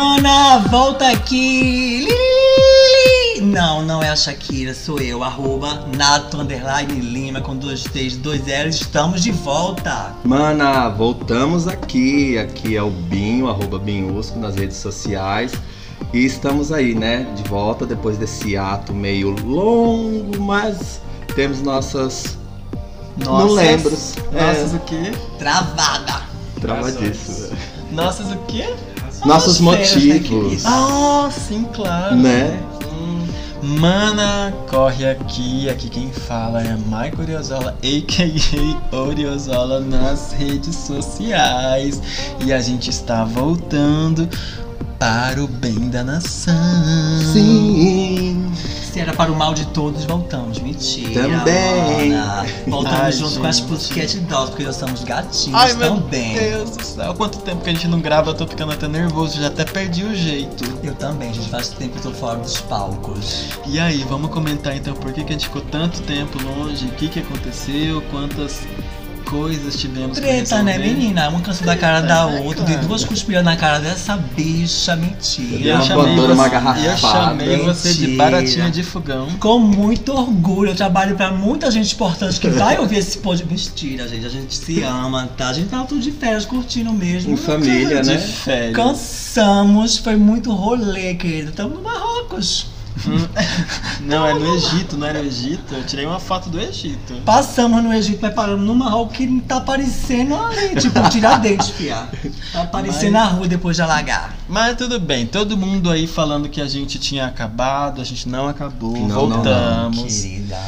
Mana, volta aqui! Lili! Não, não é a Shakira, sou eu, arroba Nato Underline Lima com dois T's, dois L's, estamos de volta! Mana, voltamos aqui. Aqui é o Binho, arroba Binhusco nas redes sociais. E estamos aí, né? De volta depois desse ato meio longo, mas temos nossas. Não Nossas- lembro. Nossas É, o quê? Travada! travadíssimo. Nossas o quê? Nossos motivos. querido? Ah, sim, claro. Né? Hum. Mana, corre aqui. Aqui quem fala é Michael Oriozola, a.k.a. Oriozola nas redes sociais. E a gente está voltando para o bem da nação. Sim. Se era para o mal de todos, voltamos. Mentira. Também. mana. Voltamos Ai, junto com as gente. Pussycat Dolls, porque nós somos gatinhos Ai, meu também. Deus do céu. Quanto tempo que a gente não grava, eu tô ficando até nervoso. Já até perdi o jeito. Eu também, gente. Faz tempo que eu tô fora dos palcos. E aí, vamos comentar então por que, que a gente ficou tanto tempo longe, o que, que aconteceu, quantas coisas tivemos Treta, né, menina? Uma canção da cara da né, outra. Dei duas cuspidas na cara dessa bicha. Mentira. eu Uma chamei, uma você, garrafada. e eu chamei você de baratinha de fogão. Com muito orgulho, eu trabalho pra muita gente importante que vai ouvir esse podcast. Mentira, gente. A gente se ama, tá? A gente tava tudo de férias curtindo mesmo. Em família, De né? férias. Cansamos, foi muito rolê, querido. Estamos no Marrocos. Não, é no Egito, não era no Egito. Eu tirei uma foto do Egito. Passamos no Egito, mas paramos no Marrocos que tá aparecendo ali, tipo, Tiradentes, fia. Tá aparecendo Mas- na rua depois de alagar. Mas tudo bem, todo mundo aí falando que a gente tinha acabado, a gente não acabou, Não, não, não, voltamos. Querida.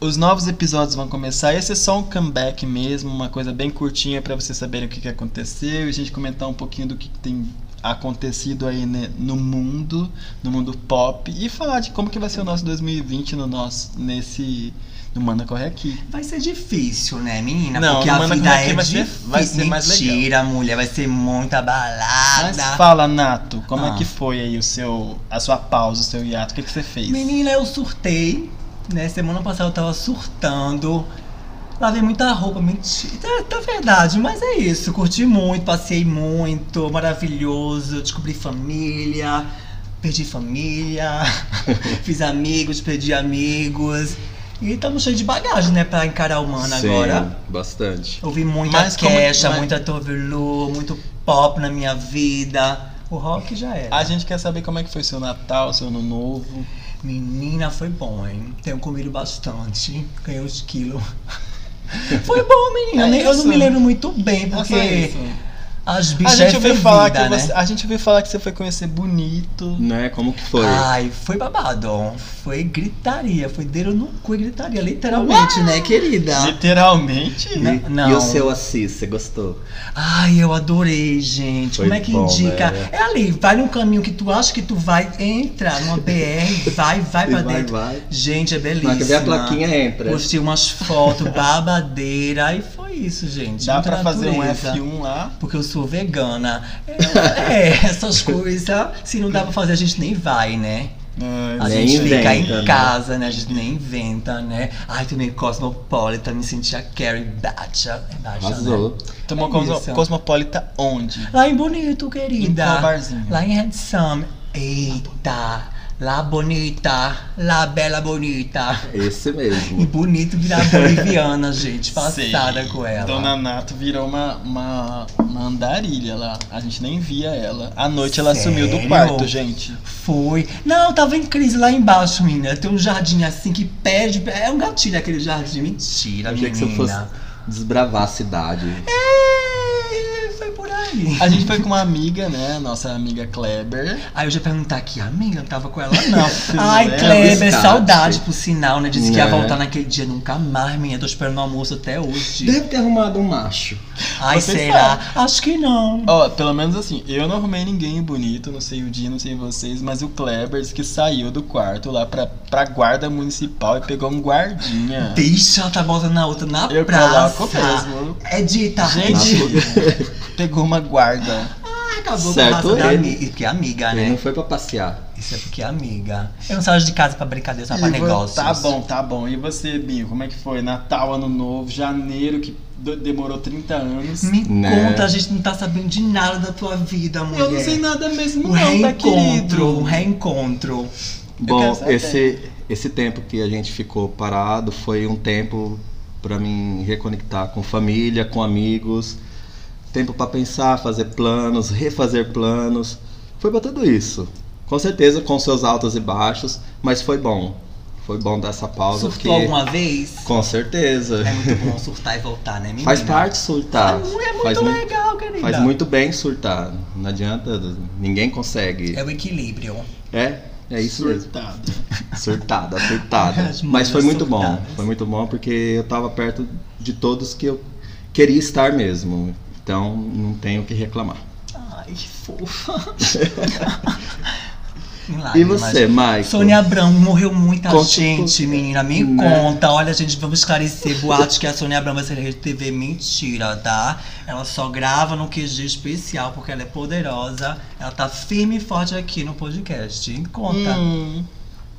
Os novos episódios vão começar. Esse é só um comeback mesmo, uma coisa bem curtinha pra vocês saberem o que, que aconteceu e a gente comentar um pouquinho do que, que tem acontecido aí né, no mundo, no mundo pop e falar de como que vai ser o nosso 2020 no nosso nesse no Manda Corre Aqui. Vai ser difícil, né, menina? Não, Porque a Mana vida é vai ser- vai ser mais legal. Mentira, mulher, vai ser muita balada. Mas fala, Nato, como Ah. é que foi aí o seu a sua pausa, o seu hiato? O que, que você fez? Menina, eu surtei, né? Semana passada eu tava surtando. Lavei muita roupa, mentira. Tá, tá verdade, mas é isso. Curti muito, passei muito, maravilhoso. Descobri família, perdi família, fiz amigos, perdi amigos. E estamos cheios de bagagem, né, pra encarar o mano Sim, agora. Bastante. Ouvi muita Mas queixa, mas- muita Toverlu, muito pop na minha vida. O rock já era. A gente quer saber como é que foi seu Natal, seu Ano Novo. Menina, foi bom, hein? Tenho comido bastante. Ganhei uns quilos. Foi bom, menina. É eu não me lembro muito bem, É porque as A bichas gente, é ouviu falar que fervida, você, né? a gente ouviu falar que você foi conhecer Bonito. Né? Como que foi? Ai, foi babado. Foi gritaria. Foi dedo no cu e gritaria, literalmente, né, querida? Literalmente. Né? E, não. e o seu Assis, você gostou? Ai, eu adorei, gente. Foi Como é que bom, indica? né? É ali, vai num caminho que tu acha que tu vai, entra numa BR, vai, vai pra vai, dentro. vai. Gente, é belíssima. Na que a plaquinha entra. Postei umas fotos, babadeira, e foi isso, gente. Dá pra fazer um natureza. F1 lá. Porque eu sou vegana. É, é, essas coisas, se não dá pra fazer, a gente nem vai, né? A Nem gente fica inventa, em né? casa, né? A gente nem inventa, né? Ai, também Cosmopolitan, me senti a Carrie Batcha. É Batcha, né? Arrasou. Tomou É cosmo-. Cosmopolita onde? Lá em Bonito, querida. Em qual barzinho? Lá em Handsome. Eita, lá bonita, lá bela bonita. Esse E mesmo. bonito virar boliviana, gente. Passada Sei. com ela. Dona Nato virou uma, uma, uma andarilha lá. A gente nem via ela. À noite ela sumiu do Sério? quarto, gente. Foi. Não, tava em crise lá embaixo, menina. Tem um jardim assim que pede. É um gatilho aquele jardim. Mentira, que menina. você fosse desbravar a cidade. É, A gente foi com uma amiga, né? Nossa amiga Kleber. Aí eu já perguntar aqui, amiga, não tava com ela não. Ai, é? Kleber, saudade por sinal, né? Disse que ia Né? voltar naquele dia nunca mais, menina. Tô esperando o almoço até hoje. Deve ter arrumado um macho. Ai, Você será? Acho que não. Ó, pelo menos assim, eu não arrumei ninguém bonito, não sei o dia, não sei vocês, mas o Kleber disse que saiu do quarto lá pra, pra guarda municipal e pegou um guardinha. Bicha, ela tá botando na outra na Eu praça. mesmo. É dita, Gente, é dita. pegou uma guarda. Ai, acabou Certo com a raça da ele. amiga. Que é amiga, Ele né? não foi pra passear. Isso é porque é amiga. Eu não saio de casa pra brincadeira, só pra E vo- negócios. Tá bom, tá bom. E você, Binho, como é que foi? Natal, Ano Novo, Janeiro, que demorou 30 anos. Me Né? conta, a gente não tá sabendo de nada da tua vida, mulher. Eu não sei nada mesmo, Um não, tá reencontro, querido? um reencontro. Bom, esse, esse tempo que a gente ficou parado foi um tempo para mim reconectar com família, com amigos, tempo para pensar, fazer planos, refazer planos. Foi para tudo isso. Com certeza com seus altos e baixos, mas foi bom. Foi bom dar essa pausa. Surtou porque- alguma vez? Com certeza. É muito bom surtar e voltar, né, menina? Faz parte surtar. É muito faz, legal, querida. faz muito bem surtar. Não adianta, ninguém consegue. É o equilíbrio. É, é isso mesmo. Surtado. Surtada, surtada. As Mas foi muito bom. surtadas. Foi muito bom porque eu tava perto de todos que eu queria estar mesmo. Então não tenho o que reclamar. Ai, que fofa. Em E você, Maicon? Sônia Abrão, morreu muita Conte gente, menina. Me Né? conta. Olha, gente, vamos esclarecer. Boatos que a Sônia Abrão vai ser rede TV. Mentira, tá? Ela só grava no QG especial porque ela é poderosa. Ela tá firme e forte aqui no podcast. Conta. Hum,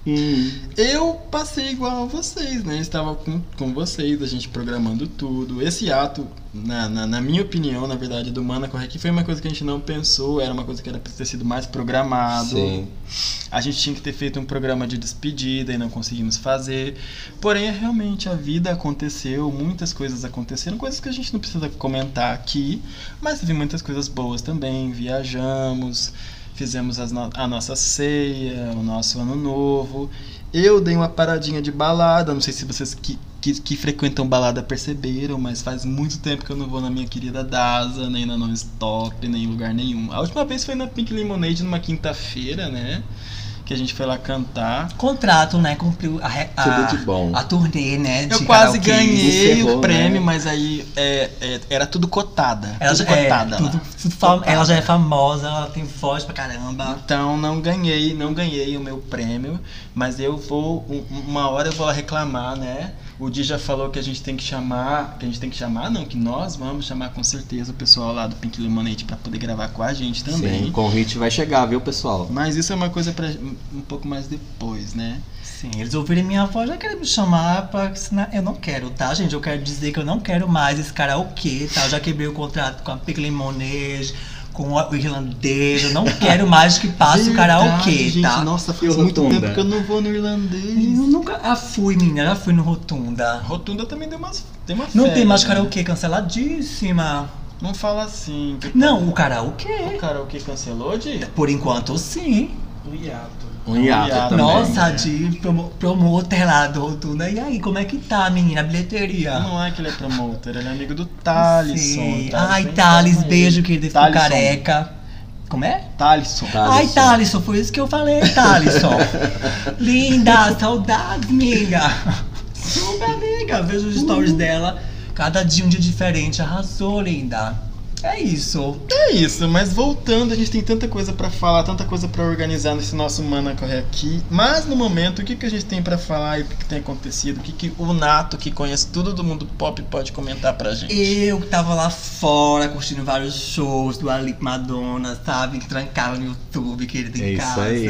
Hum, eu passei igual a vocês, né? Estava com, com vocês, a gente programando tudo. Esse ato, na, na, na minha opinião, na verdade, do Mana Corre aqui, foi uma coisa que a gente não pensou, era uma coisa que era pra ter sido mais programado. sim. A gente tinha que ter feito um programa de despedida e não conseguimos fazer. Porém, realmente a vida aconteceu, muitas coisas aconteceram, coisas que a gente não precisa comentar aqui, mas teve muitas coisas boas também. Viajamos, fizemos no- a nossa ceia, o nosso ano novo. Eu dei uma paradinha de balada, não sei se vocês que, que, que frequentam balada perceberam, mas faz muito tempo que eu não vou na minha querida Daza, nem na Non-Stop, nem em lugar nenhum. A última vez foi na Pink Lemonade numa quinta-feira, né? Que a gente foi lá cantar. Contrato, né? Cumpriu a, a, Tudo de bom. a turnê, né? De Eu quase karaokê. ganhei Encerrou, o prêmio, né? mas aí é, é, era tudo cotada. Ela tudo já, é, cotada. lá. tudo- tudo fam- ela já é famosa, ela tem voz pra caramba. Então não ganhei, não ganhei o meu prêmio, mas eu vou um- uma hora eu vou reclamar, né? O Di já falou que a gente tem que chamar, que a gente tem que chamar, não, que nós vamos chamar com certeza o pessoal lá do Pink Lemonade pra poder gravar com a gente também. Sim, o convite vai chegar, viu, pessoal? Mas isso é uma coisa para um pouco mais depois, né? Sim, eles ouvirem minha voz, já querem me chamar pra ensinar. Eu não quero, tá, gente? Eu quero dizer que eu não quero mais esse karaokê, tá? Eu já quebrei o contrato com a Pink Lemonade, com o irlandês. Eu não quero mais que passe o karaokê, gente, tá? Nossa, faz o muito Rotunda? tempo que eu não vou no irlandês. Eu nunca. Ah, fui, menina, já fui no Rotunda. Rotunda também deu umas, tem uma Não tem mais né? karaokê canceladíssima. Não fala assim. que- Não, o O karaokê. karaokê cancelou, Di? Por enquanto, sim. Hiato. Um hiato também. Nossa, né? de promo promoter lá do Rotunda. E aí, como é que tá, menina? A bilheteria? Não é que ele é promotor, ele é amigo do Thalisson. Sim. Thalisson Ai, Thales, beijo, querido. Ficou careca. Como é? Thalisson. Ai, Thalisson, foi isso que eu falei, Thalisson. Linda, saudades, amiga. Super amiga, vejo os stories dela. Cada dia um dia diferente. Arrasou, linda. É isso. É isso, mas voltando, a gente tem tanta coisa pra falar, tanta coisa pra organizar nesse nosso Mana Corre aqui. Mas no momento, o que, que a gente tem pra falar e o que, que tem acontecido? O que, que o Nato, que conhece tudo do mundo pop, pode comentar pra gente? Eu que tava lá fora curtindo vários shows do Ali Madonna, sabe? Trancava no YouTube, querida, em É isso casa. aí.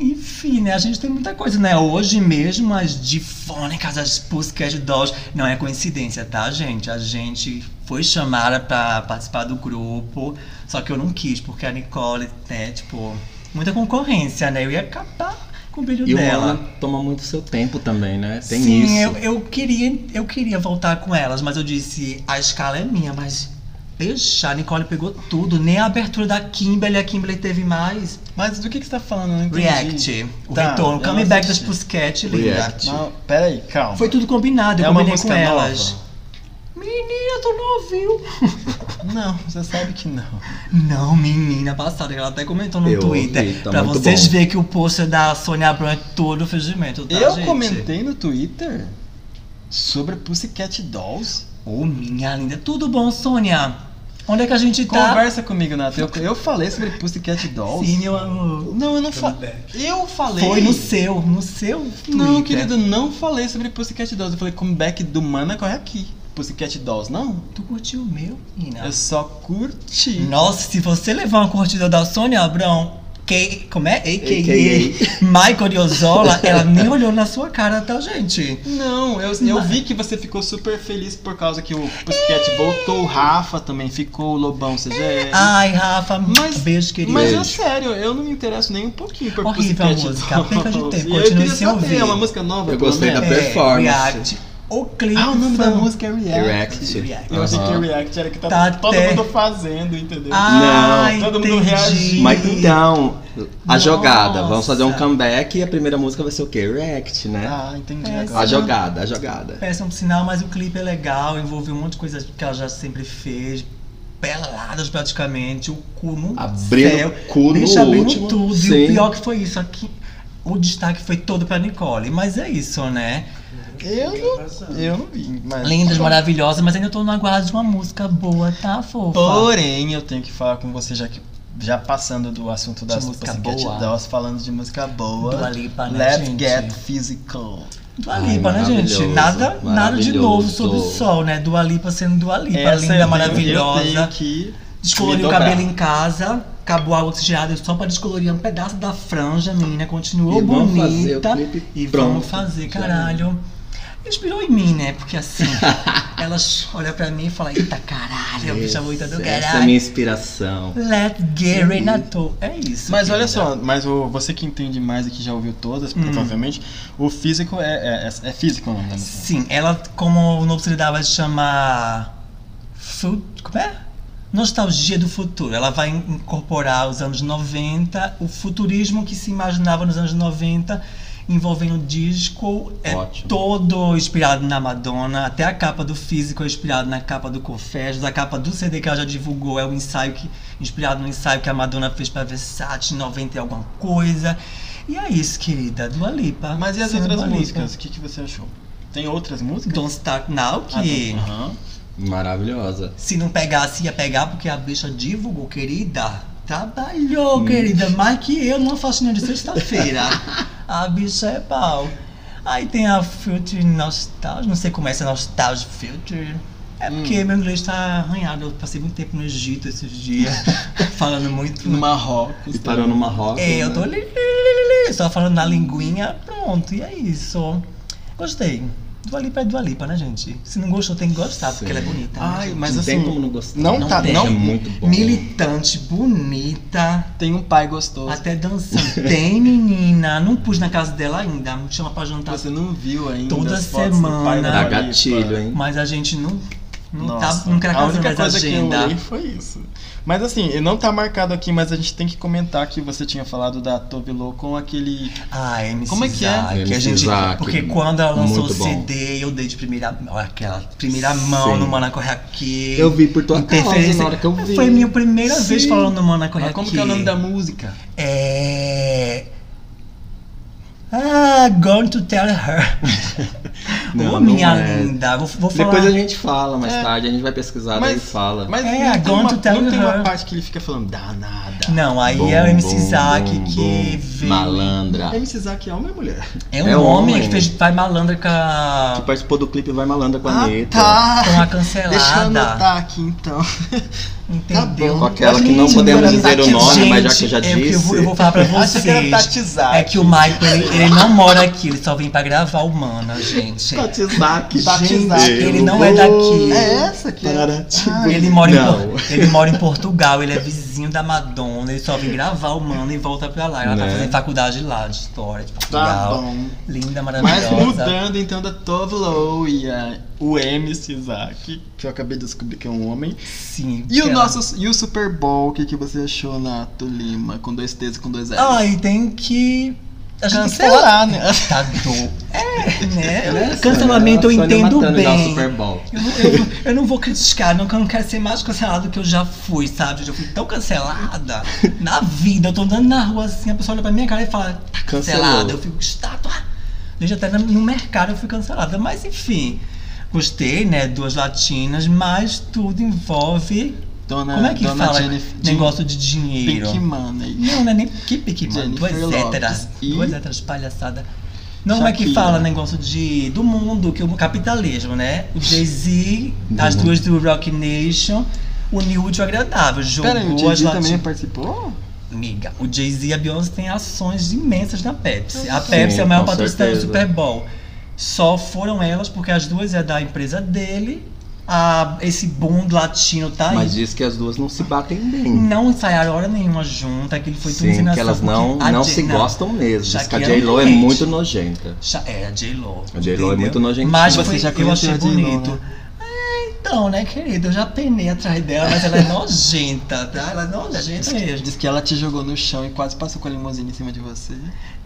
Enfim, né? A gente tem muita coisa, né? Hoje mesmo as difônicas, as Pussycat Dolls. Não é coincidência, tá, gente? A gente foi chamada pra participar do grupo, só que eu não quis, porque a Nicole, né, tipo, muita concorrência, né? Eu ia acabar com o brilho E o dela. Ana toma muito seu tempo também, né? Tem Sim, isso. Eu, eu, queria, eu queria voltar com elas, mas eu disse, a escala é minha, mas. Deixa, a Nicole pegou tudo. Nem a abertura da Kimberly, a Kimberly teve mais. Mas do que, que você tá falando? React, o Tá, retorno, o comeback das. Pussycat, linda. React. Não, peraí, calma. Foi tudo combinado, eu é combinei com elas. nova? Menina, tu não ouviu? Não, você sabe que não. Não, menina, passada, ela até comentou no Eu Twitter. ouvi, tá pra vocês verem que o post da Sônia Abrão é todo fingimento, tá, eu gente? comentei no Twitter sobre Pussycat Dolls. Ô, minha linda, tudo bom, Sônia? Onde é que a gente tá? Conversa comigo, Nath. Eu, eu falei sobre Pussycat Dolls. Sim, meu amor. Não, eu não falei. Eu falei. Foi no seu, no seu Não, Twitter. querido, não falei sobre Pussycat Dolls. Eu falei comeback do Mana corre aqui. Pussycat Dolls, não? Tu curtiu o meu, menina? Eu só curti. Nossa, se você levar uma curtida da Sônia Abrão, que, como é? AKA. Michael Diozola, ela nem olhou na sua cara, tá, gente? Não, eu, eu vi que você ficou super feliz por causa que o Pussycat voltou, o Rafa também ficou, o Lobão CGL. Ai, Rafa, Mas- beijo, querido. Mas é sério, eu não me interesso nem um pouquinho por Horrível a Pussycat música, perca de Dolls. tempo, eu continue queria sem saber, ouvir. É uma música nova, Eu gostei da menos? performance. React. O clipe Ah, o nome foi da música é React. React. Eu achei que Aham. React era que tá, Tá todo até- mundo fazendo, entendeu? Ah, Não, todo mundo entendi. reagiu. Mas então, a Nossa. jogada. Vamos fazer um comeback e a primeira música vai ser o quê? React, né? Ah, entendi É, agora. a jogada, a jogada. Péssimo sinal, mas o clipe é legal, envolve um monte de coisa que ela já sempre fez. Peladas praticamente, o cu no Abrindo céu. o cu no Deixa abrindo último, tudo. E sim. o pior que foi isso aqui. O destaque foi todo pra Nicole. Mas é isso, né? Eu não, eu não vi, mas... Lindas, maravilhosas, mas ainda tô no aguardo de uma música boa, tá, fofa? Porém, eu tenho que falar com você, já que já passando do assunto das música Pussycat boa. Dolls, falando de música boa. Dua Lipa, né, Let's gente? Get Physical. Dua Ai, Lipa, né, gente? Nada, nada de novo maravilhoso. sob o sol, né? Dua Lipa sendo Dua Lipa, Essa linda, maravilhosa. Eu tenho que Descoloriu me o cabelo em casa, acabou a água oxigenada só pra descolorir um pedaço da franja, menina. Continuou E vamos fazer o bonita. clipe e pronto. vamos fazer, caralho. Inspirou em mim, né? Porque assim, elas olham pra mim e falam: Eita caralho, bicha bonita do Essa é a caralho. minha inspiração. Let's get Renato. É isso. Mas olha querida. só, mas o, você que entende mais e que já ouviu todas, Hum. provavelmente, o físico é, é, é, é físico o nome da música. Sim, ela, como o novo se chamar. Fu- Como é? Nostalgia do futuro. Ela vai in- incorporar os anos 90, o futurismo que se imaginava nos anos 90, envolvendo disco. É Ótimo. todo inspirado na Madonna. Até a capa do físico é inspirado na capa do Confessions. A capa do CD que ela já divulgou é o ensaio que, inspirado no ensaio que a Madonna fez pra Versace em 90 e alguma coisa. E é isso, querida. Dua Lipa. Mas e as outras músicas? O que, que você achou? Tem outras músicas? Don't Start Now, Ah, que. Aham. Maravilhosa. se não pegasse, ia pegar, porque a bicha divulgou, querida. Trabalhou, querida, mais que eu numa faxina de sexta-feira. a bicha é pau. Aí tem a Future Nostalgia, não sei como é essa Nostalgia Future. É porque meu inglês tá arranhado, eu passei muito tempo no Egito esses dias, falando muito. No Marrocos. E parou no Marrocos. É, eu né? tô li, li, li, li, só falando na linguinha, pronto, e é isso. Gostei. Dua Lipa é Dua Lipa, né, gente? Se não gostou, tem que gostar, porque Sim. ela é bonita. né, Ai, gente? mas não assim, tem como não gostar. não Não tá, tem. não É muito bom. Militante, bonita, tem um pai gostoso. até dançando. Tem, menina. Não pus na casa dela ainda. Me chama pra jantar. Você não viu ainda Toda as fotos do pai semana. da gatilho, hein? Mas a gente não. Não, Nossa, tá, não a única coisa que eu agenda. olhei foi isso. Mas assim, não tá marcado aqui, mas a gente tem que comentar que você tinha falado da Tovilo com aquele. Ah, MC Como é que é? Isaac, MC a gente, Isaac, porque quando ela lançou muito o bom. CD, eu dei de primeira, aquela primeira mão Sim. no Mana Corre Aqui. Eu vi por tua causa Interferência. na hora que eu vi. Foi minha primeira Sim. vez falando no Mana Corre Mas Aqui. como que é o nome da música? É. Ah, going to tell her. Não, Ô, não minha é. linda, vou, vou falar. Depois a gente fala mais É. tarde, a gente vai pesquisar Mas- e fala. Mas É, não, tem uma, não tem uma parte que ele fica falando danada. Não, aí Bom, é o MC bom, que veio. Malandra. MC Isaac é homem ou mulher? É um É homem, homem. que fez vai malandra com a, Que participou do clipe Vai Malandra com a Anitta. tá. com a cancelada. Deixa eu anotar aqui então. Entendeu? Tá Com aquela que Gente, não podemos dizer o nome, mas já que eu já gente, é que eu vou, eu vou disse. falar pra que vocês. Tatizaki. É que o Michael, ele, ele não mora aqui, ele só vem pra gravar o Mana, gente. Tatizaki. Tatizaki, ele não é daqui. É essa que é. Tipo, Ah, Ele mora, em, Não. Por- ele mora em Portugal, ele é vizinho da Madonna, ele só vem gravar o Mano e volta pra lá. Ela tá Né? fazendo faculdade lá, de história, de Tá Portugal. bom. Linda, Mas maravilhosa. mudando então da Tovlo e a, o MC Isaac, que eu acabei de descobrir que é um homem. Sim. E o ela- nosso e o Super Bowl, o que, que você achou na Tolima? Com dois T's e com dois L's? Ai, tem que. A gente Cancelar, né? Tá do... É, né? É Cancelamento eu entendo bem. Super Bowl. Eu, não- eu- eu não vou criticar, não, que eu não quero ser mais cancelado do que eu já fui, sabe? Eu já fui tão cancelada na vida. Eu tô andando na rua assim, a pessoa olha pra minha cara e fala, tá cancelada. Eu fico estátua. Gente, até no mercado eu fui cancelada. Mas enfim, gostei, né? Duas latinas, mas tudo envolve. Dona, Como é que Dona fala? Jennifer, Negócio de dinheiro. Pink Money. Não, não é nem que mano. Jennifer Duas héteras. e- Duas héteras palhaçada. Não, como é que Shakira. fala negócio de, do mundo, que é o capitalismo, né? O Jay-Z, as duas do Rock Nation, uniu o útil ao agradável. Jogou Pera o Didi também participou? Amiga, o Jay-Z e a Beyoncé têm ações imensas na Pepsi. A Sim, Pepsi é a maior com patrocinadora do. Super Bowl. Só foram elas porque as duas é da empresa dele. A, esse boom latino tá aí. Mas diz que as duas não se batem bem. Não ensaiaram hora nenhuma junto, aquilo foi tudo Sim, que elas não, não se gostam mesmo. Diz que a J-Lo é muito nojenta. É, a J-Lo. A J-Lo é muito nojentinha. Mas Você foi, já eu achei a J-Lo, bonito. né? Então, né, querido? Eu já penei atrás dela, mas ela é nojenta, tá? Ela é nojenta mesmo. Diz que ela te jogou no chão e quase passou com a limusine em cima de você.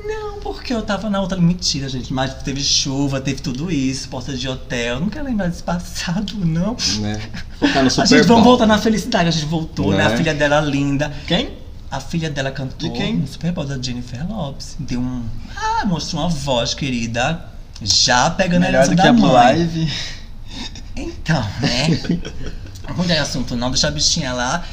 Não, porque eu tava na outra. Mentira, gente. Mas teve chuva, teve tudo isso, porta de hotel. Não quero lembrar desse passado, não. Né? No Super a gente vamos voltar na felicidade. A gente voltou, né? Né? A filha dela linda. Quem? A filha dela cantou De quem? no Super Bowl da Jennifer Lopes. Deu um. Ah, mostrou uma voz, querida. Já pegando a Melhor herança do que da a mãe. Live. Então, né? Não é assunto não, deixa a bichinha lá.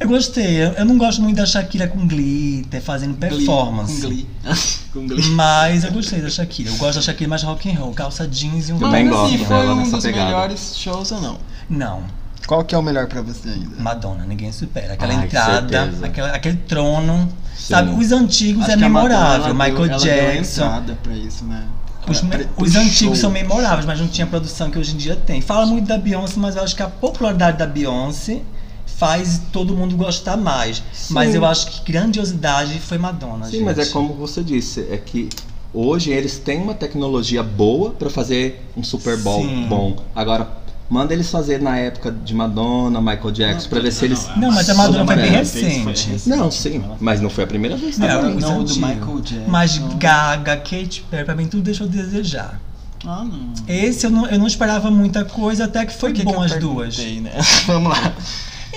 Eu gostei. Eu eu não gosto muito da Shakira com glitter, fazendo performance. Com Glee. com Glee. Mas eu gostei da Shakira. Eu gosto da Shakira mais rock and roll, calça jeans e um Também gosto assim, dela foi um dos pegada. melhores shows ou não? Não, Qual que é o melhor pra você ainda? Madonna, ninguém supera. Aquela Ai, entrada, aquela, aquele trono. Sim. Sabe, os antigos Acho é Madonna, memorável. ela Michael deu- ela deu Jackson. entrada pra isso, né? Os, pra- os antigos show. são memoráveis, mas não tinha produção que hoje em dia tem. Fala muito da Beyoncé, mas eu acho que a popularidade da Beyoncé faz todo mundo gostar mais. Mas eu acho que grandiosidade foi Madonna, Sim, gente. mas é como você disse, é que hoje eles têm uma tecnologia boa pra fazer um Super Bowl Sim. bom. Agora, manda eles fazer na época de Madonna, Michael Jackson, pra ver se eles. Não, mas a Madonna foi bem recente. Não, sim, mas não foi a primeira vez. Não, os não, o do. Michael Jackson. Mas Gaga, Katy Perry, pra mim tudo deixou a desejar. Ah, não. Esse eu não, eu não esperava muita coisa, até que foi que bom que eu as duas. Né? Vamos lá.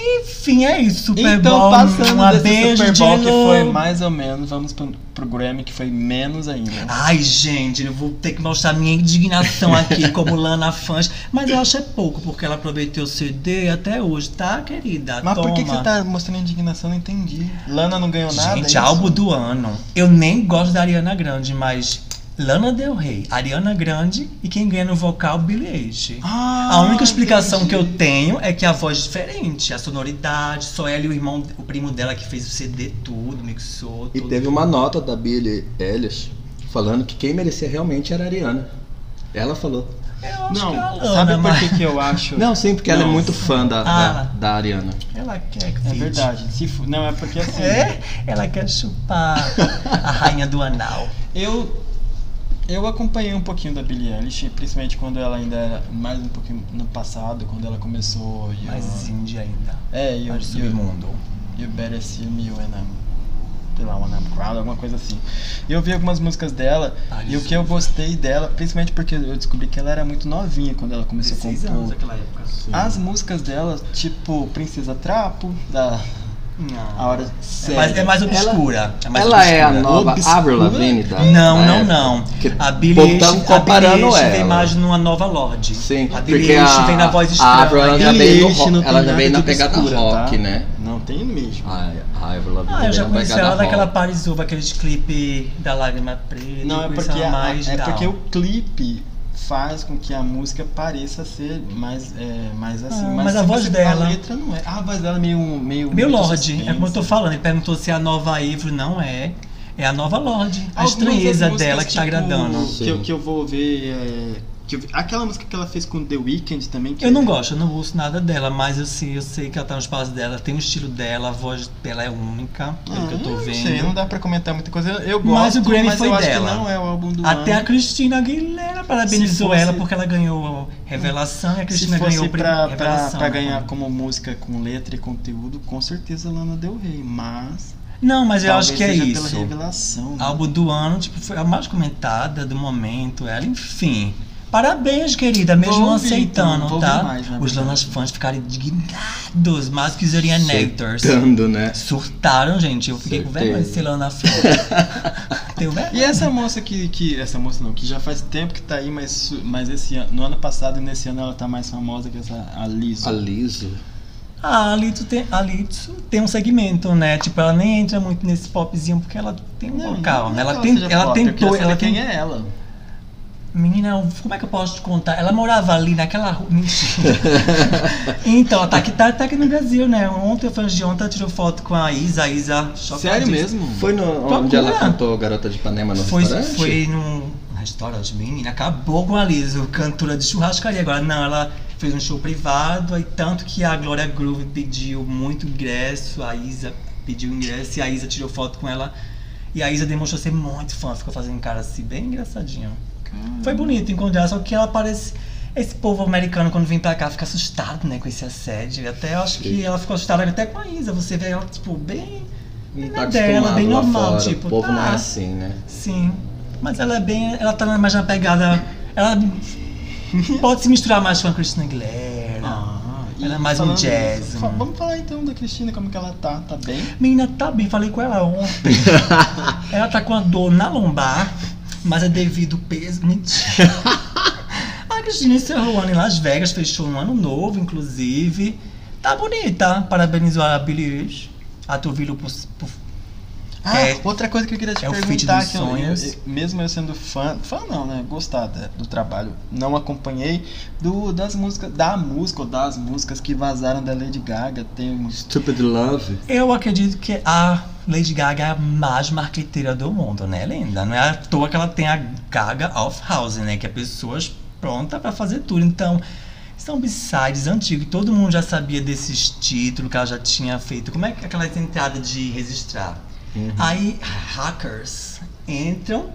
Enfim, é isso. Super então, Bowl, passando uma desse beijo, Super Bowl que foi mais ou menos, vamos pro, pro Grammy que foi menos ainda. Ai, gente, eu vou ter que mostrar minha indignação aqui como Lana fãs. Mas eu acho é pouco, porque ela aproveitou o CD até hoje, tá, querida? Mas Toma. por que, que você tá mostrando indignação? Não entendi. Lana não ganhou nada? é Gente, isso? álbum do ano. Eu nem gosto da Ariana Grande, mas Lana Del Rey, Ariana Grande e quem ganha no vocal, Billie Eilish. Ah, A única explicação entendi. que eu tenho é que a voz é diferente, a sonoridade, só ela e o irmão, o primo dela que fez o CD tudo, mixou, E tudo. teve uma nota da Billie Eilish falando que quem merecia realmente era a Ariana. Ela falou. Eu acho Não, que é a Lana, sabe por mas que, que eu acho? Não, sim, porque ela é Não. muito fã da, Ah. da, da Ariana. ela quer que É verdade. Se fu- Não, é porque assim. É, ela quer chupar a rainha do anal. Eu eu acompanhei um pouquinho da Billie Eilish, principalmente quando ela ainda era mais um pouquinho no passado, quando ela começou. Mais indie ainda. É, e o, Mais e o, submundo. Better See Me When I'm, sei lá, When I'm Crowd, alguma coisa assim. E eu vi algumas músicas dela, Ah, e o que eu gostei dela, principalmente porque eu descobri que ela era muito novinha quando ela começou a 16 compor. anos. As músicas dela, tipo Princesa Trapo, da A Hora Séria. Mas é mais obscura. é mais ela é a obscura. nova Obscura? Avril Lavigne da Não, da não, não. Que A Billie a comparando ela. vem mais numa nova Lorde. Sim, a Billie a, vem na voz a Avril ela já estranha. veio, no rock, não tem ela já nada veio na de pegada obscura, rock, tá? né? Não tem mesmo. A, a Avril Lavigne Ah, eu já conheci ela daquela rock. Parisuva, aqueles clipes da Lágrima Preta. Não, é porque, ela a- mais é porque o clipe faz com que a música pareça ser mais, é, mais assim. Ah, mas mas a voz dela- A letra não é. Ah, a voz dela é meio. Meio, Meu muito Lorde, é como eu tô falando. Ele perguntou se é a nova Ivro. Não é. É a nova Lorde. A Algumas estranheza dela que tá tipo, agradando. Que que eu vou ver. é, que eu vi- aquela música que ela fez com The Weeknd também. Eu não gosto, eu não ouço nada dela, mas eu sei, eu sei que ela tá no espaço dela, tem o estilo dela, a voz dela é única, pelo Ah, que eu tô vendo. sei, não dá pra comentar muita coisa. Eu, eu gosto, Mas o Grammy mas foi eu acho dela. que não é o álbum do Até ano. a Cristina Aguilera parabenizou Se fosse- ela porque ela ganhou Revelação e a Cristina ganhou pra, pra, Revelação. pra né? ganhar como música com letra e conteúdo, com certeza Lana Del Rey, mas Não, mas eu talvez acho que é isso. pela revelação. né? Álbum do ano, tipo, foi a mais comentada do momento, ela, enfim. Parabéns, querida, mesmo Vou não ouvir, aceitando, então, tá? mais, Os. Lanas fãs ficaram indignados, mais que os Arianators. Surtando, né? Surtaram, gente. Eu fiquei com Certeza. vergonha de ser Lana fã. Tenho vergonha. E essa moça que, que. Essa moça não, que já faz tempo que tá aí, mas, mas esse ano, no ano passado e nesse ano ela tá mais famosa que essa a Lizzo. A Liso. Ah, a Litsu tem, a tem um segmento, né? Tipo, ela nem entra muito nesse popzinho porque ela tem um Não, vocal, não né? Ela, tem, ela pop, tentou, ela tem, quem é ela. Menina, como é que eu posso te contar? Ela morava ali naquela rua. Mentira. então, tá aqui, tá, tá aqui no Brasil, né? Ontem, antes de ontem, ela tirou foto com a Isa, a Isa. Sério mesmo? Foi no, Procura. onde ela cantou Garota de Ipanema no Foi, restaurante? foi num restaurante, menina, acabou com a Liso, cantora de churrascaria. Agora, não, ela fez um show privado, e tanto que a Glória Groove pediu muito ingresso, a Isa pediu ingresso, e a Isa tirou foto com ela. E a Isa demonstrou ser muito fã, ficou fazendo cara assim, bem engraçadinho. Foi bonito encontrar, só que ela parece. Esse povo americano, quando vem pra cá, fica assustado, né, com esse assédio. Até eu acho que ela ficou assustada até com a Isa. Você vê ela, tipo, bem. Não tá dela, bem normal, fora. tipo, o povo não é tá. assim, né? Sim. Mas ela é bem. Ela tá mais na pegada. Ela pode se misturar mais com a Christina Aguilera. Ah, Ela é mais um falando- jazz, fa- um- Vamos falar então da Cristina, como que ela tá? Tá bem? Menina, tá bem, falei com ela ontem. ela tá com a dor na lombar, mas é devido ao peso. Mentira. A Cristina encerrou o ano em Las Vegas, fechou um ano novo, inclusive. Tá bonita. Parabenizou a Billie Eilish. A Turvilo por, por Ah, É- outra coisa que eu queria te é o feat perguntar, dos que eu- eu- sonhos. eu- mesmo eu sendo fã, fã não, né? Gostar da- do trabalho, não acompanhei do, das músicas, da música ou das músicas que vazaram da Lady Gaga. Tem uns. Stupid Love. Eu acredito que a Lady Gaga é a mais marqueteira do mundo, né, linda? Não é à toa que ela tem a Gaga of House, né? Que é pessoas prontas pra fazer tudo. Então, são b-sides antigos. Todo mundo já sabia desses títulos que ela já tinha feito. Como é que aquela entrada de registrar? Aí, hackers entram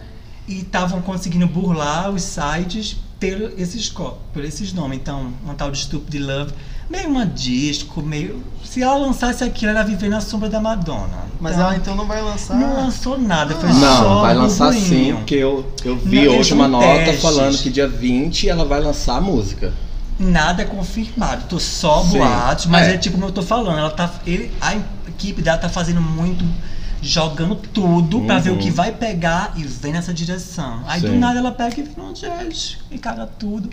e estavam conseguindo burlar os sites por esses, por esses nomes. Então, uma tal de Stupid Love, meio uma disco, meio. Se ela lançasse aquilo, ela viver na sombra da Madonna. Mas Então, ela então não vai lançar. não lançou nada, foi Não, só vai lançar sim, burburinho. porque eu, eu vi Não, hoje uma nota testes. falando que dia 20 ela vai lançar a música. Nada é confirmado, tô só Sim. boatos, mas É. é. tipo como eu tô falando, ela tá. Ele, a equipe dela tá fazendo muito, jogando tudo pra ver o Uhum. que vai pegar e vem nessa direção. Aí do Sim. nada ela pega e vira um jazz e caga tudo.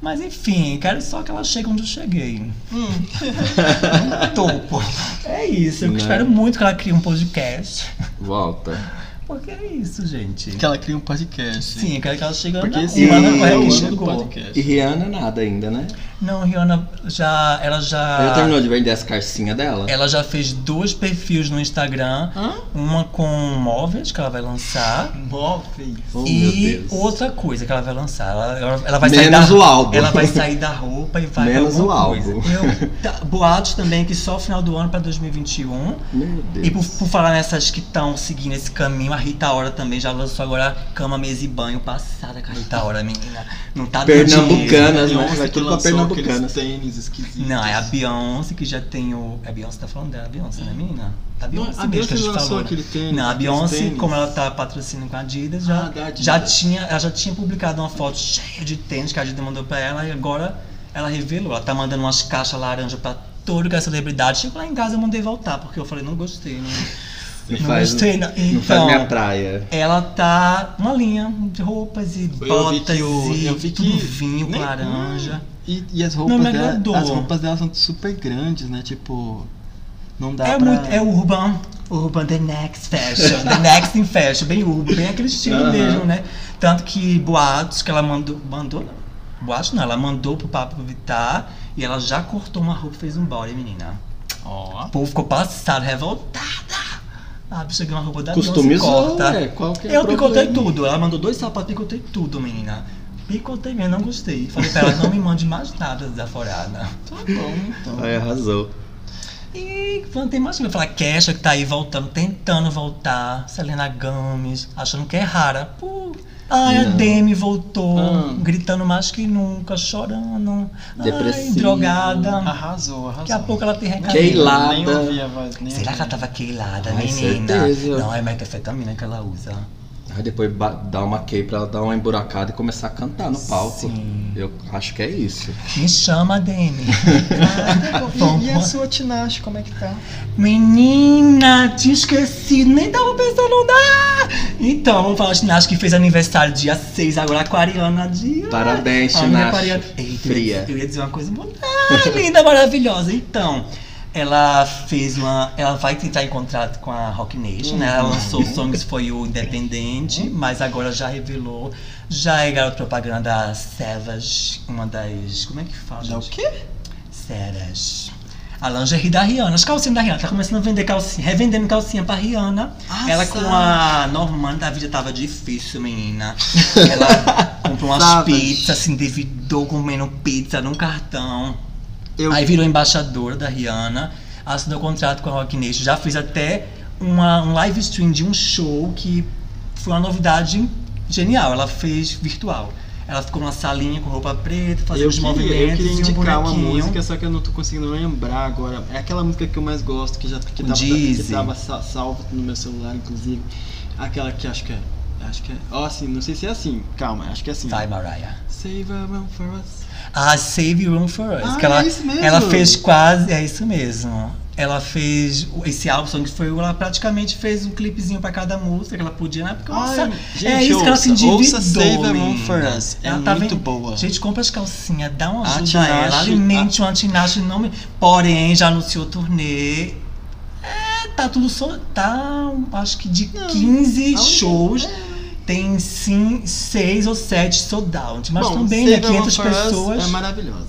Mas enfim, quero só que ela chegue onde eu cheguei. Hum. No topo. É isso, eu Né? espero muito que ela crie um podcast. Volta. Porque é isso, gente. Que ela cria um podcast. Sim, eu quero que ela chegue Porque onde ela é do chegou. podcast. E Rihanna nada ainda, né? Não, Rihanna já. Ela já. Ela terminou de vender as carcinhas dela? Ela já fez dois perfis no Instagram. Hã? Uma com móveis que ela vai lançar. Móveis. Oh, meu e Deus. outra coisa que ela vai lançar. Ela, ela- ela vai Menos sair da, o álbum. Ela vai sair da roupa e vai Menos o álbum. Eu, tá, boatos também que só final do ano pra 2021. Meu Deus. E por, por falar nessas que estão seguindo esse caminho, a Rita Ora também já lançou agora cama, mesa e banho passada com a Rita Ora, menina. Não tá dando Pernambucanas, dinheiro. né? Vai tudo pra lançou Tênis esquisitos. Não, é a Beyoncé que já tem o. É a Beyoncé tá falando dela, a Beyoncé, né, menina? A Não, Beyoncé a mesmo que Beyoncé a gente lançou falou. né? aquele tênis, Não, a Beyoncé, como ela tá patrocinando com a Adidas, já, Ah, da Adidas. já tinha, ela já tinha publicado uma foto cheia de tênis que a Adidas mandou pra ela e agora ela revelou. Ela tá mandando umas caixas laranja pra todo que é celebridade. Chegou lá em casa eu mandei voltar, porque eu falei, não gostei, não, Não não faz, gostei. Não. não faz Então, minha praia. ela tá uma linha de roupas e Eu vi botas o, e eu vi que tudo vinho, nem- laranja. E, e as roupas dela, agradou. as roupas dela são super grandes, né? Tipo, não dá É, pra... muito, é urban, urban the next fashion, the next in fashion, bem urban, bem aquele estilo Aham. mesmo, né? Tanto que boatos que ela mandou, mandou não, boatos não, ela mandou pro Pablo Vittar e ela já cortou uma roupa e fez um body, menina. Ó. O povo ficou passado, revoltada. Ah, bicha ganhou uma roupa da Customizou, corta. é, qual que é Eu picotei tudo, ela mandou dois sapatos, picotei tudo, menina. Picotei mesmo, não gostei. Falei pra ela, não me mande mais nada desaforada. Tá bom, então. Aí arrasou. E tem mais coisa, falar Kesha que tá aí voltando, tentando voltar, Selena Gomes, achando que é rara. Pô, ai, a Não. Demi voltou, Ah. gritando mais que nunca, chorando. Ai, Depressiva. drogada. Arrasou, arrasou. Daqui a pouco ela tem recado. Keilada. Nem ouvi a voz, nem Será que ela tava queilada, Ai, menina? certeza. Não, é metafetamina que ela usa. Aí depois dá uma key pra ela dar uma emburacada e começar a cantar no palco. Sim. Eu acho que é isso. Me chama, Demi. E, e a sua Tinashe, como é que tá? Menina, tinha esquecido, nem tava pensando nada. Então, vamos falar de Tinashe que fez aniversário dia 6, agora aquariana dia. Parabéns, Tinashe. aquariana- Eita, Fria. Eu ia dizer uma coisa bonita, linda, maravilhosa. Então, ela fez uma. Ela vai tentar em contrato com a Rock Nation, né? Ela lançou Songs For You Independente, mas agora já revelou Já é garoto propaganda da Savage, uma das. Como é que fala? Já o quê? Savage. A lingerie da Rihanna, as calcinhas da Rihanna, tá começando a vender calcinha, revendendo calcinha pra Rihanna. Ah, ela com a Normanda, a vida tava difícil, menina. Ela comprou umas pizzas, se endividou comendo pizza num cartão. Eu Aí virou embaixadora da Rihanna, assinou contrato com a Rock Nation, já fez até uma, um live stream de um show que foi uma novidade genial. Ela fez virtual. Ela ficou numa salinha com roupa preta, fazendo eu os queria, movimentos eu queria um indicar uma música, só que eu não tô conseguindo lembrar agora. É aquela música que eu mais gosto, que já que tava, que tava sa- salva no meu celular, inclusive. Aquela que acho que é. Acho que é. Ó, assim, não sei se é assim. Calma, acho que é assim. Vai, Mariah. Save a room for us. A Save Room for Us. Ah, que ela, é isso mesmo. ela fez quase. É isso mesmo. Ela fez. Esse álbum que foi. Ela praticamente fez um clipezinho pra cada música que ela podia, né? Porque Ai, nossa, gente, é isso que ela se ouça, endividou. ouça Save a Room for Us. É Ela tá muito boa. Gente, compra as calcinhas, dá uma A ajuda a ela, alimente uma Tinashe, não me... Porém, já anunciou turnê. É, tá tudo só. Tá, acho que de Não, 15 a única- shows. Tem sim, seis ou sete sold out. Mas Bom, também, né? Save a Room 500 for Us pessoas. É maravilhosa.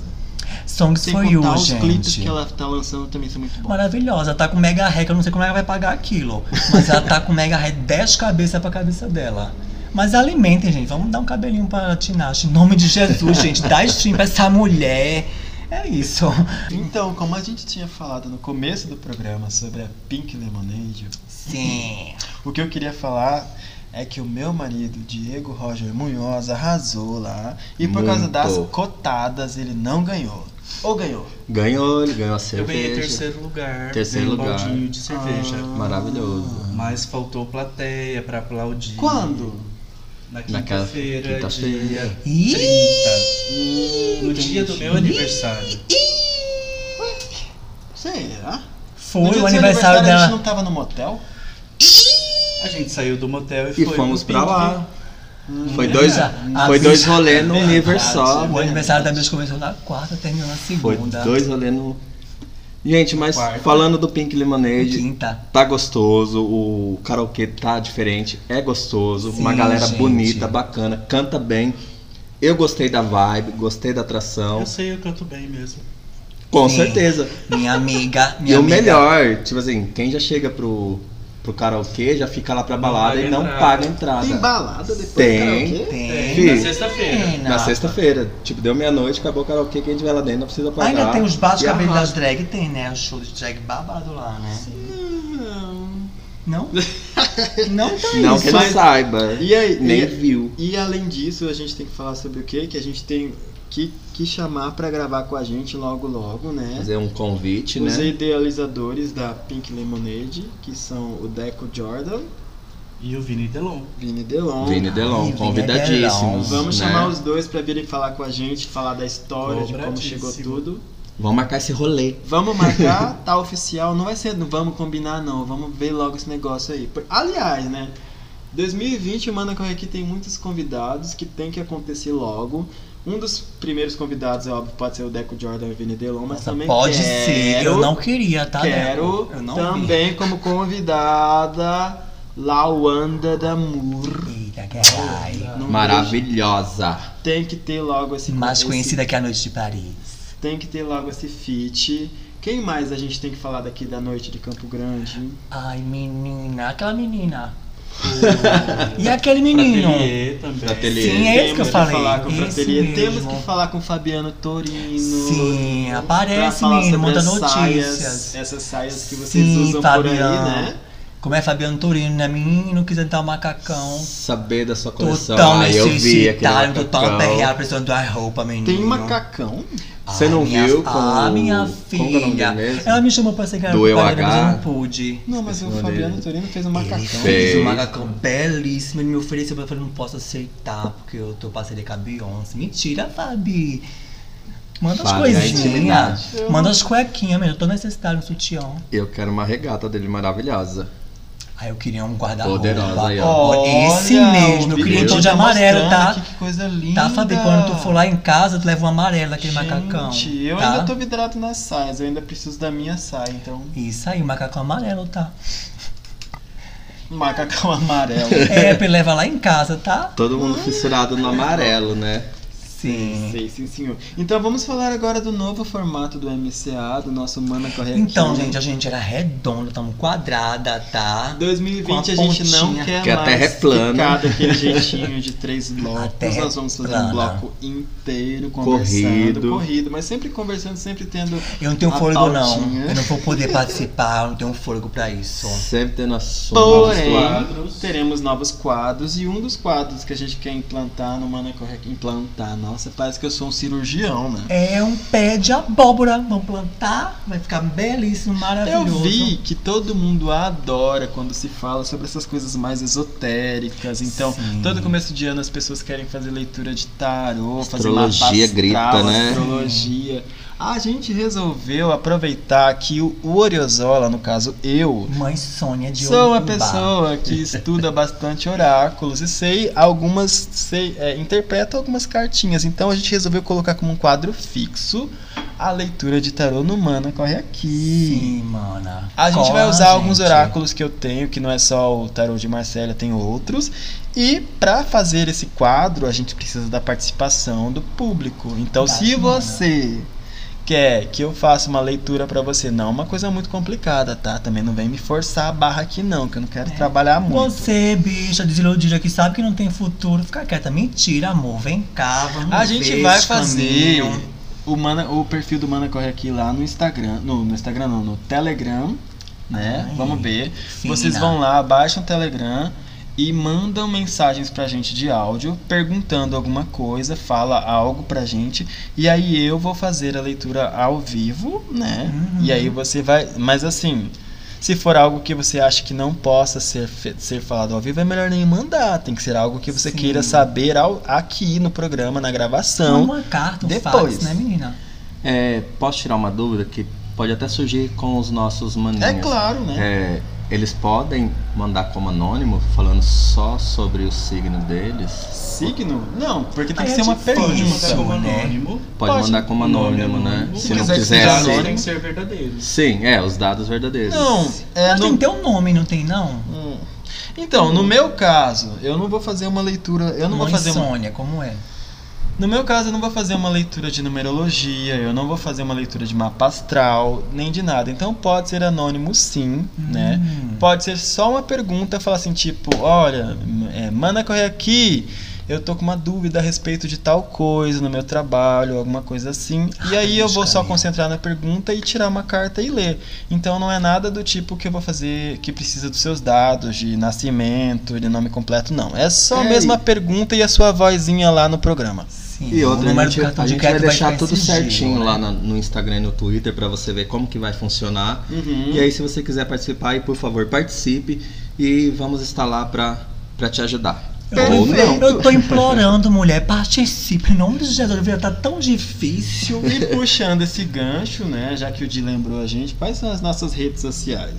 Songs Sem for You, os gente. clipes que ela tá lançando também são muito bons. Maravilhosa, tá com mega rec, eu não sei como ela vai pagar aquilo. Mas ela tá com mega rec 10 cabeças pra cabeça dela. Mas alimentem, gente. Vamos dar um cabelinho pra Tinashe. Em nome de Jesus, gente. Dá stream pra essa mulher. É isso. Então, como a gente tinha falado no começo do programa sobre a Pink Lemonade, Sim. o que eu queria falar é que o meu marido, Diego Roger Munhoz, arrasou lá. E por causa Muito. das cotadas, ele não ganhou. Ou ganhou? Ganhou, ele ganhou a Eu cerveja. ganhei terceiro lugar. Terceiro um lugar. baldinho de cerveja. Ah. Maravilhoso. Mas faltou plateia pra aplaudir. Quando? Na quinta-feira, quinta-feira. dia Ih! 30. No dia do meu aniversário. Será? Foi no dia o aniversário A dela. gente não tava no motel? A gente saiu do motel e, E foi fomos Pink. lá. Foi Hum, dois, a- a foi dois nível só. O aniversário da Bicha começou na quarta, terminou na Foi segunda. dois rolês no. Gente, mas Quarta. falando do Pink Lemonade, Quinta. tá gostoso, o karaokê tá diferente, é gostoso, uma Sim, galera gente. bonita, bacana, canta bem. Eu gostei da vibe, gostei da atração, Eu sei, eu canto bem mesmo. com Sim. certeza. Minha amiga. E Minha o amiga. melhor, tipo assim, quem já chega pro, pro karaokê já fica lá pra Não balada paga e não entrada. paga a entrada. Tem balada depois Tem. do karaokê? Tem. Tem, Fih. na sexta-feira. Na sexta-feira, tipo, deu meia-noite, acabou o karaokê, quem tiver lá dentro não precisa pagar. Ainda tem os baixos E cabelos das drag, tem, né? O show de drag babado lá, né? Não. Não? Não, Não isso. que ele saiba, E aí? nem e- viu. E além disso, a gente tem que falar sobre o quê? Que a gente tem que, que chamar pra gravar com a gente logo logo, né? Fazer um convite, Os né? idealizadores da Pink Lemonade, que são o Deco Jordan, E o Vini Delon. Vini Delon. Vini Delon, Vini convidadíssimos. Vamos né? chamar os dois pra virem falar com a gente, falar da história, de como chegou tudo. Vamos marcar esse rolê. Vamos marcar, tá oficial. Não vai ser, não vamos combinar não. Vamos ver logo esse negócio aí. Aliás, né? 2020 o Manda Corre aqui tem muitos convidados que tem que acontecer logo. Um dos primeiros convidados, é óbvio, pode ser o Deco Jordan e o Vini Delon, mas Nossa, também pode quero, ser. Eu não queria, tá? quero não vi. também como convidada Lawanda Damour. Eita, caralho. Maravilhosa. Tem que ter logo esse Mais esse- conhecida que a Noite de Paris. Tem que ter logo esse feat. Quem mais a gente tem que falar daqui da noite de Campo Grande? Ai, menina, aquela menina. E aquele menino? Ateliê também. Ateliê. Sim, é esse que eu Temos falei. falar com. Temos que falar com o Fabiano Torino. Sim, aparece, menino, manda as notícias. Saias, essas saias que vocês Sim, usam por aí, Fabiano. né? Como é Fabiano Torino, né? Menino, quiser dar um macacão. Saber da sua Tô coleção. tão Aí eu vi aquele tô tão aperreado precisando de uma roupa, menino. Tem macacão? Você Ai, não minha- viu com Ah, minha como que é filha. Ela me chamou pra ser garota mas eu não pude. Não, mas o Fabiano dele. Torino fez um macacão. Ele fez. um macacão belíssimo, ele me ofereceu, mas eu falei, não posso aceitar, porque eu tô parceria com a Beyoncé. Mentira, Fabi. Manda as coisinhas. intimidade. Manda as cuequinhas, mesmo. Eu tô necessitado no sutiã. Eu quero uma regata dele maravilhosa. Aí eu queria um guarda-roupa. Poderosa aí, ó. Esse Olha, mesmo, eu queria um tom de tá amarelo, tá? que coisa linda. Tá, Fabi? Quando tu for lá em casa, tu leva um amarelo daquele Gente, macacão. eu tá? ainda tô vidrado nas saias, eu ainda preciso da minha saia, então. Isso aí, o macacão amarelo, tá? Macacão amarelo. É, pra ele levar lá em casa, tá? Todo mundo fissurado no amarelo, né? Sim. Sei, sim, senhor. Então vamos falar agora do novo formato do MCA, do nosso Mana Corre Aqui. Então, gente, a gente era redonda, estamos quadrada, tá? 2020 Com a a gente não quer Que a mais terra é plana. ficar daquele jeitinho de três A blocos. Nós vamos é fazer plana. um bloco inteiro conversando, Corrido. corrido, mas sempre conversando, sempre tendo Eu não tenho a fôlego, não. pautinha. Eu não vou poder participar, eu não tenho fôlego pra isso. Sempre tendo assunto. Porém, quadros. teremos novos quadros e um dos quadros que a gente quer implantar no Mana Corre Aqui. Implantar, nossa, parece que eu sou um cirurgião, né? É um pé de abóbora. Vamos plantar, vai ficar belíssimo, Eu maravilhoso. vi que todo mundo adora quando se fala sobre essas coisas mais esotéricas. Então, Sim. todo começo de ano as pessoas querem fazer leitura de tarô, fazer mapa Astrologia astral, grita, né? Astrologia. A gente resolveu aproveitar que o Oriozola, no caso eu, Mãe Sônia de Sou uma pessoa que estuda bastante oráculos e sei algumas, sei, é, interpreto algumas cartinhas. Então a gente resolveu colocar como um quadro fixo a leitura de tarô no Mana Corre Aqui. Sim, mana. A gente Cola, vai usar alguns gente. oráculos que eu tenho, que não é só o tarô de Marcélia, tem outros. E para fazer esse quadro, a gente precisa da participação do público. Então, Verdade, se mana. Quer que eu faça uma leitura para você, não é uma coisa muito complicada, tá? Também não vem me forçar a barra aqui não, que eu não quero trabalhar muito. Você, bicha desiludida que sabe que não tem futuro, fica quieta. Mentira, amor. Vem cá, vamos A gente vai fazer o, Mana, o perfil do Mana Corre Aqui lá no Instagram. No, no Instagram não, no Telegram, né? Ai, Vamos ver. fina. Vocês vão lá, baixam o Telegram e mandam mensagens pra gente de áudio, perguntando alguma coisa, fala algo pra gente. E aí eu vou fazer a leitura ao vivo, né? Uhum. E aí você vai. Mas assim. Se for algo que você acha que não possa ser, ser falado ao vivo, é melhor nem mandar. Tem que ser algo que você Sim. queira saber ao- aqui no programa, na gravação. Uma carta, um Depois. fax, né, menina? É, posso tirar uma dúvida que pode até surgir com os nossos maninhos. É claro, né? É, eles podem mandar como anônimo, falando só sobre o signo deles. Signo? Não, porque tem Aí que é ser uma difícil, Pode pergunta. mandar como né? anônimo. Pode, Pode. mandar como O nome anônimo, né? anônimo. Se não quiser que quiser. seja Dados sim. anônimo. têm que ser verdadeiros. Sim, é, os dados verdadeiros. Não, é Mas no... tem que ter um nome, não tem, não? Hum. Então, no meu caso, eu não vou fazer uma leitura. Eu não vou fazer uma... Sônia, como é? No meu caso, eu não vou fazer uma leitura de numerologia, eu não vou fazer uma leitura de mapa astral, nem de nada. Então pode ser anônimo sim, né? Hum. Pode ser só uma pergunta, falar assim, tipo, olha, é, manda correr aqui, eu tô com uma dúvida a respeito de tal coisa no meu trabalho, alguma coisa assim. E aí eu vou só concentrar na pergunta e tirar uma carta e ler. Então não é nada do tipo que eu vou fazer que precisa dos seus dados de nascimento, de nome completo, não. É só É, a pergunta e a sua vozinha lá no programa. Sim, E o outra, a gente, a de gente vai deixar em tudo certinho né? lá na- no Instagram e no Twitter pra você ver como que vai funcionar. Uhum. E aí, se você quiser participar, aí, por favor, participe e vamos estar lá pra, pra te ajudar. Eu, não. eu tô implorando, mulher, participe. Em nome de Jesus, a vida tá tão difícil. E puxando esse gancho, né, já que o Di lembrou a gente, quais são as nossas redes sociais?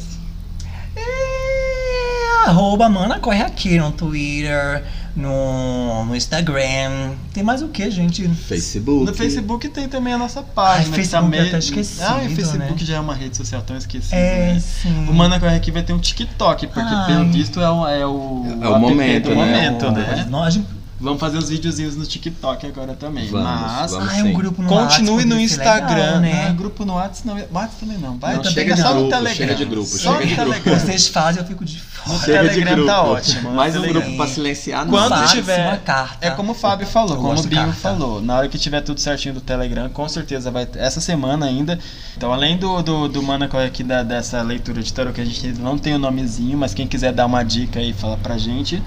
É, arroba mana corre aqui no Twitter, no, no Instagram. Tem mais o que, gente? Facebook. No Facebook tem também a nossa página. Ai, tá Facebook eu me- esquecido, Ah, o Facebook né? já é uma rede social tão esquecida, É, né? sim. O Mana Corre Aqui vai ter um TikTok, porque Ai. pelo visto é o, é o, É o momento, do né? momento, né? Nós, Vamos fazer uns videozinhos no TikTok agora também. Vamos, Mas vamos. ah, é um grupo no continue WhatsApp, no ser Instagram, legal, né? né? grupo no WhatsApp não, WhatsApp também não. Vai, Não, também chega é de só no grupo, Telegram. chega de grupo, Só chega no de grupo. Telegram. Vocês fazem, eu fico de fora. O Telegram tá ótimo. Mais um grupo pra silenciar, não. Quando Fax, tiver- uma carta. É como o Fábio falou, Eu como o de Binho carta. falou. Na hora que tiver tudo certinho do Telegram, com certeza vai ter. Essa semana ainda. Então, além do, do, do aqui da, dessa leitura de tarot, que a gente não tem o nomezinho, mas quem quiser dar uma dica aí, fala pra gente.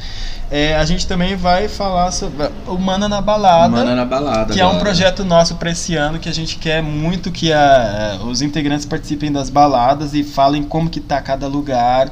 é, a gente também vai falar sobre o Mana na Balada. Mana na balada. Que é um agora. projeto nosso pra esse ano que a gente quer muito que a- os integrantes participem das baladas e falem como que tá cada lugar,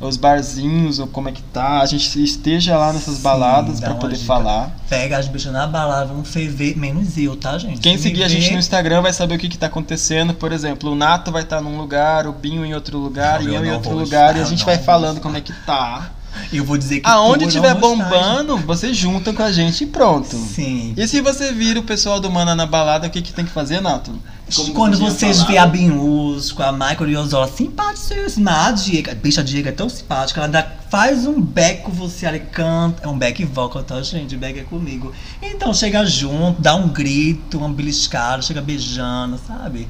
os barzinhos, ou como é que tá, a gente esteja lá nessas Sim, baladas uma poder dica. falar. Pega as bichas na balada, vamos ferver, menos eu, tá, gente? Quem Me seguir a gente no Instagram vai saber o que, que tá acontecendo. Por exemplo, o Nato vai estar num lugar, o Binho em outro lugar, Não, e eu eu em outro lugar, estar, e a gente vai falando estar. como é que tá. Eu vou dizer que Aonde tu tiver não vou estar, bombando, vocês juntam com a gente e pronto. Sim. E se você vira o pessoal do Mana na balada, o que, que tem que fazer, Nato? Como Quando você vocês veem a Binhus com a Michael Yozola simpaticíssima, a Diego, a bicha Diego é tão simpática, ela ainda faz um com você, ela canta, é um back vocal, tá gente? O back é comigo. Então chega junto, dá um grito, um beliscado, chega beijando, sabe?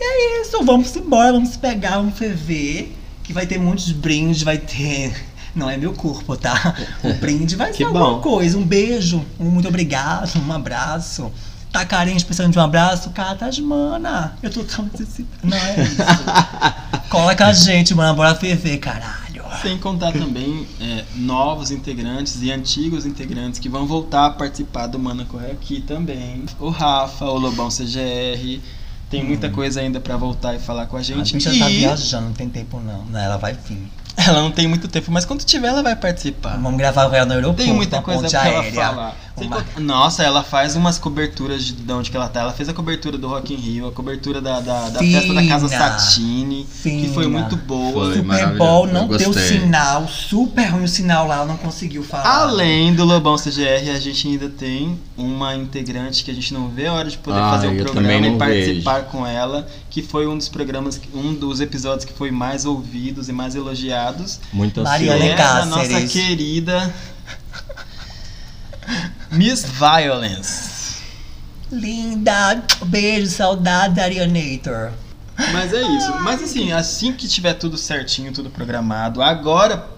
E é isso, vamos embora, vamos pegar, vamos ferver, que vai ter muitos brindes, vai ter... Não é meu corpo, tá? O brinde vai ser alguma bom. coisa, um beijo, um muito obrigado, um abraço. Tá carente precisando de um abraço? Catas, mana. Eu tô tão necessitada. Não é isso. Cola com a gente, mano. Bora ferver, caralho. Sem contar também é, novos integrantes e antigos integrantes que vão voltar a participar do Mana Corre Aqui também. O Rafa, o Lobão CGR. Tem muita coisa ainda pra voltar e falar com a A gente. e tá viajando, não tem tempo não. Não, ela vai vir. Ela não tem muito tempo, mas quando tiver ela vai participar. Vamos gravar com ela no aeroporto. Tem muita coisa ponte pra ela aérea. falar. Sem Uma- Nossa, ela faz umas coberturas de, de onde que ela tá. Ela fez a cobertura do Rock in Rio, a cobertura da, da, da festa da Casa Fina. Satine, que foi muito boa. Foi. Super Bowl não deu sinal, super ruim o sinal lá, ela não conseguiu falar. Além do Lobão CGR, a gente ainda tem uma integrante que a gente não vê a hora de poder Ah, fazer o programa e participar com ela, que foi um dos programas, um dos episódios que foi mais ouvidos e mais elogiados. Muito Mariana ansioso. é a nossa querida Miss Violence. Linda, beijo, saudade, Arianator. Mas é isso. Mas assim, assim que tiver tudo certinho, tudo programado, agora,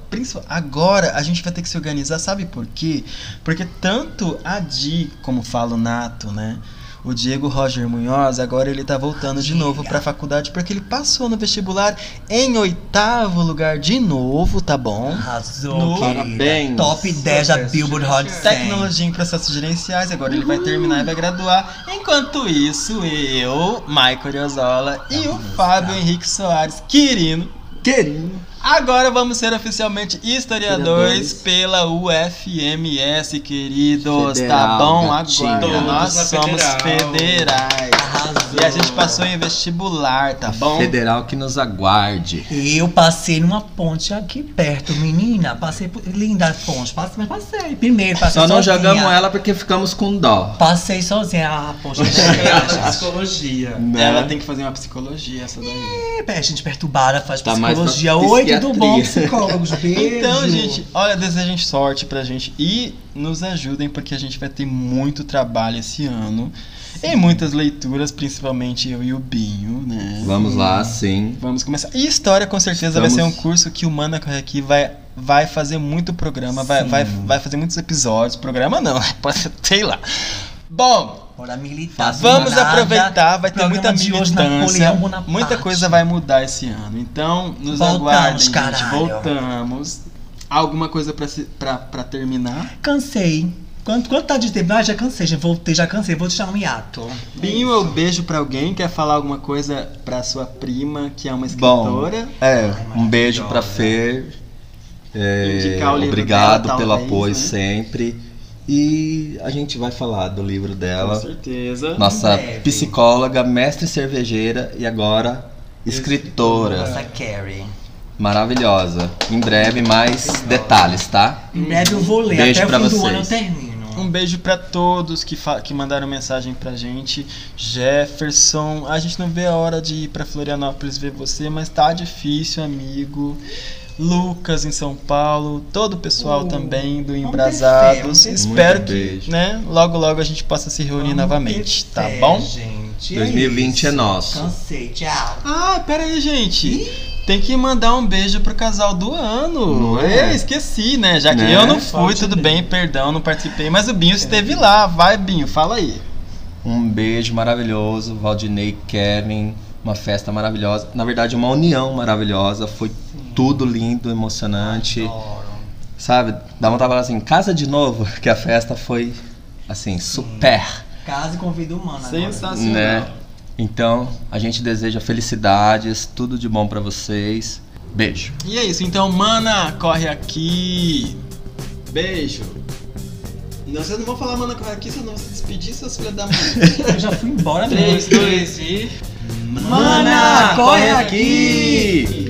agora a gente vai ter que se organizar, sabe por quê? Porque tanto a Di, como fala o Nato, né? O Diego Roger Munhoz, agora ele tá voltando de novo pra faculdade porque ele passou no vestibular em oitavo lugar de novo, tá bom? Arrasou, No-. Parabéns. Top 10 da Billboard Hot 100. Tecnologia em processos gerenciais, agora ele vai terminar e vai graduar. Enquanto isso, eu, Michael Oriozola e o Fábio Henrique Soares Quirino Querido. Agora vamos ser oficialmente historiadores Historiadores. pela UFMS, queridos. Federal, tá bom? gatinha. Agora Todos nós somos federal. federais. Arrasou. E a gente passou em vestibular, tá bom? Federal que nos aguarde. Eu passei numa ponte aqui perto, menina. Passei por. Linda a ponte, passei, mas passei. Primeiro, passei Só não sozinha. jogamos ela porque ficamos com dó. Passei sozinha. Ah, poxa, Ela psicologia. Né? Ela tem que fazer uma psicologia, essa daí. É, gente perturbada, faz Tá mais pra psicologia. Oi, tudo bom, psicólogos? Beijo. Então, gente, olha, desejem sorte pra gente e nos ajudem porque a gente vai ter muito trabalho esse ano. E muitas leituras, principalmente eu e o Binho, né? Vamos lá, sim. Vamos começar. E história com certeza vai ser um Estamos- curso que o Mana Corre aqui vai, vai fazer muito programa, vai, vai, vai fazer muitos episódios. Programa não, pode ser, sei lá. Bom, Bora militar. vamos nada. aproveitar, vai ter muita militância. Muita coisa vai mudar esse ano. Então, nos Voltamos, aguardem, gente. caralho. Voltamos. Alguma coisa pra, se- pra, pra terminar? Cansei. Quanto, quanto tá de tempo? Ah, já cansei, já voltei, já cansei. Vou deixar um hiato. Binho, eu beijo pra alguém. Quer falar alguma coisa pra sua prima, que é uma Bom, escritora? é, um beijo pra Fer. É, obrigado dela, pelo apoio né? sempre. E a gente vai falar do livro Com dela. certeza. Nossa breve. psicóloga, mestre cervejeira e agora escritora. Nossa, Carrie. Maravilhosa. Em breve mais detalhes, tá? Em breve eu vou ler. Beijo Até o fim do vocês. ano eu termino. Um beijo pra todos que, fa- que mandaram mensagem pra gente. Jefferson, a gente não vê a hora de ir pra Florianópolis ver você, mas tá difícil, amigo. Lucas em São Paulo, todo o pessoal Uh, também do Embrasados. ter fé, vamos ter fé. Espero que, beijo. né, logo logo a gente possa se reunir Vamos novamente, tá fé, bom? Gente, 2020 é isso. nosso. Cansei, tchau. Ah, pera aí, gente. Tem que mandar um beijo pro casal do ano. Não é? Eu esqueci, né? Já que Né? eu não fui, tudo bem. bem, perdão, não participei, mas o Binho esteve lá. Vai, Binho, fala aí. Um beijo maravilhoso, Valdinei, Kevin, uma festa maravilhosa. Na verdade, uma união maravilhosa. Foi tudo lindo, emocionante. Adoro. Sabe? Dá vontade de falar assim, casa de novo, que a festa foi assim, super, Casa e convido humano agora. Sensacional. né? Então, a gente deseja felicidades, tudo de bom pra vocês. Beijo. E é isso, então, mana, corre aqui. Beijo. Não, vocês não vão falar, mana, corre aqui, senão se despedir, seus filhos da mãe. Eu já fui embora 3, mesmo. 2 e. Mana, corre aqui!